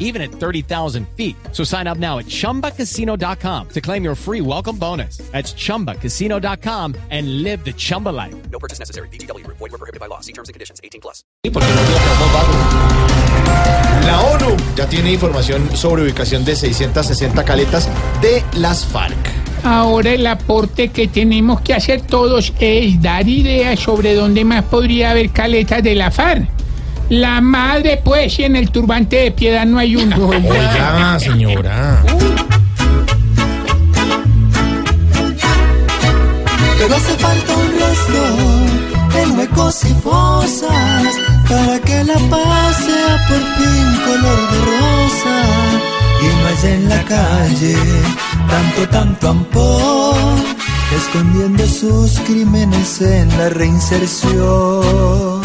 even at 30,000 feet. So sign up now at chumbacasino.com to claim your free welcome bonus. That's chumbacasino.com and live the Chumba life. No purchase necessary. BGW. Void were prohibited by law. See terms and conditions. 18 plus. La ONU ya tiene información sobre ubicación de 660 caletas de las FARC. Ahora el aporte que tenemos que hacer todos es dar ideas sobre dónde más podría haber caletas de la FARC. La madre, pues, si en el turbante de piedad no hay una. Oiga, señora. Pero hace falta un rostro en huecos y fosas para que la paz sea por fin color de rosa y no haya en la calle tanto, tanto ampón escondiendo sus crímenes en la reinserción.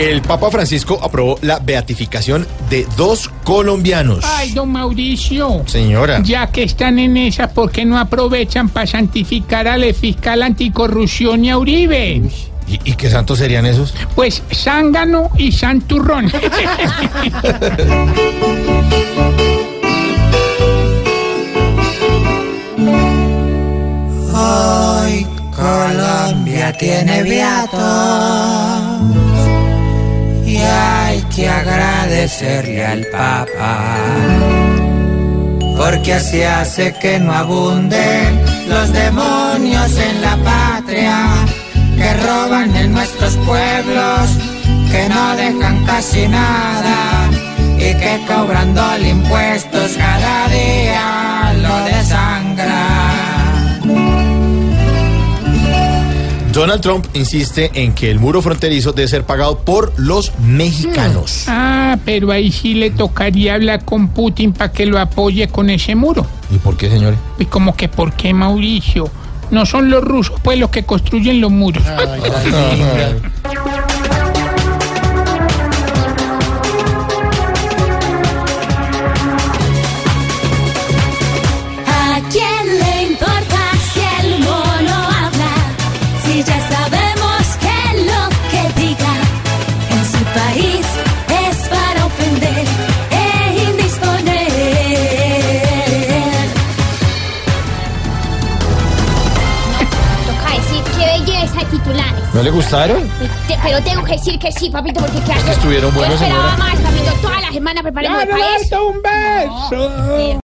El Papa Francisco aprobó la beatificación de dos colombianos. Ay, don Mauricio. Señora. Ya que están en esa, ¿por qué no aprovechan para santificar al fiscal anticorrupción y a Uribe? ¿Y, y qué santos serían esos? Pues zángano y santurrón. Hoy Colombia tiene viatos hay que agradecerle al Papa. Porque así hace que no abunden los demonios en la patria que roban en nuestros pueblos que no dejan casi nada y que cobrando impuestos cada día Donald Trump insiste en que el muro fronterizo debe ser pagado por los mexicanos. Ah, pero ahí sí le tocaría hablar con Putin para que lo apoye con ese muro. ¿Y por qué, señores? Y como que, ¿por qué, Mauricio? No son los rusos, pues, los que construyen los muros. ¿A ¿No le gustaron? Te- pero tengo que decir que sí, papito, porque ¿qué hago? estuvieron buenos, Yo esperaba señora. más, papito. Toda la semana preparando el país. un beso! Sí.